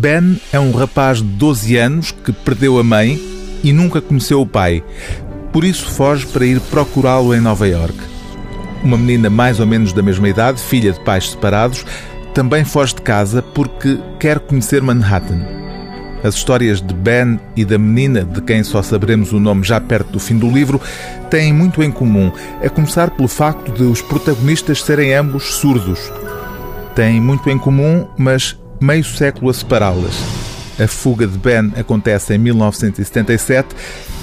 Ben é um rapaz de 12 anos que perdeu a mãe e nunca conheceu o pai. Por isso foge para ir procurá-lo em Nova York. Uma menina mais ou menos da mesma idade, filha de pais separados, também foge de casa porque quer conhecer Manhattan. As histórias de Ben e da menina, de quem só saberemos o nome já perto do fim do livro, têm muito em comum, a começar pelo facto de os protagonistas serem ambos surdos. Têm muito em comum, mas meio século a separá-las. A fuga de Ben acontece em 1977,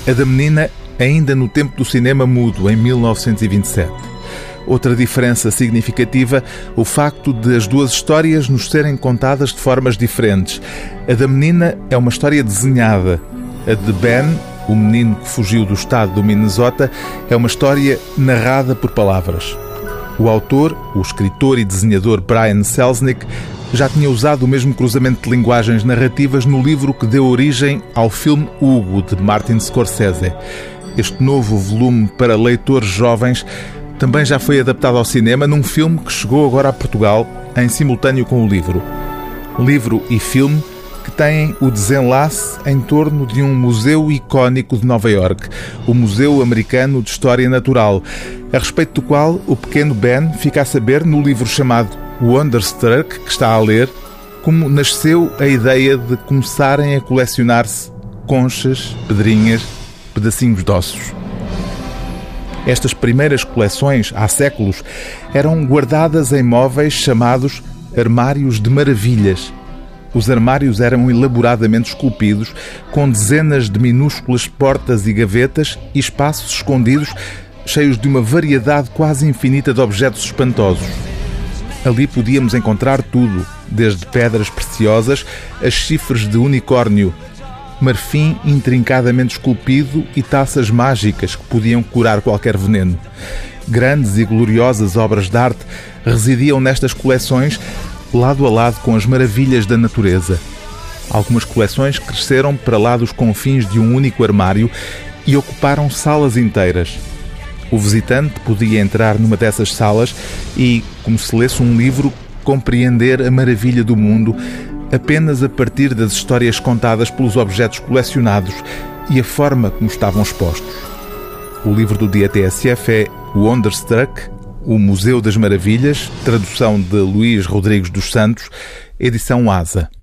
a da menina ainda no tempo do cinema mudo, em 1927. Outra diferença significativa, o facto de as duas histórias nos serem contadas de formas diferentes. A da menina é uma história desenhada. A de Ben, o menino que fugiu do estado do Minnesota, é uma história narrada por palavras. O autor, o escritor e desenhador Brian Selznick, já tinha usado o mesmo cruzamento de linguagens narrativas no livro que deu origem ao filme Hugo, de Martin Scorsese. Este novo volume para leitores jovens também já foi adaptado ao cinema num filme que chegou agora a Portugal em simultâneo com o livro. Livro e filme têm o desenlace em torno de um museu icónico de Nova York, o Museu Americano de História Natural, a respeito do qual o pequeno Ben fica a saber no livro chamado Wonderstruck, que está a ler, como nasceu a ideia de começarem a colecionar-se conchas, pedrinhas, pedacinhos de ossos. Estas primeiras coleções, há séculos, eram guardadas em móveis chamados armários de maravilhas. Os armários eram elaboradamente esculpidos, com dezenas de minúsculas portas e gavetas e espaços escondidos, cheios de uma variedade quase infinita de objetos espantosos. Ali podíamos encontrar tudo, desde pedras preciosas a chifres de unicórnio, marfim intrincadamente esculpido e taças mágicas que podiam curar qualquer veneno. Grandes e gloriosas obras de arte residiam nestas coleções, lado a lado com as maravilhas da natureza. Algumas coleções cresceram para lá dos confins de um único armário e ocuparam salas inteiras. O visitante podia entrar numa dessas salas e, como se lesse um livro, compreender a maravilha do mundo apenas a partir das histórias contadas pelos objetos colecionados e a forma como estavam expostos. O livro do dia TSF é Wonderstruck, O Museu das Maravilhas, tradução de Luís Rodrigues dos Santos, edição ASA.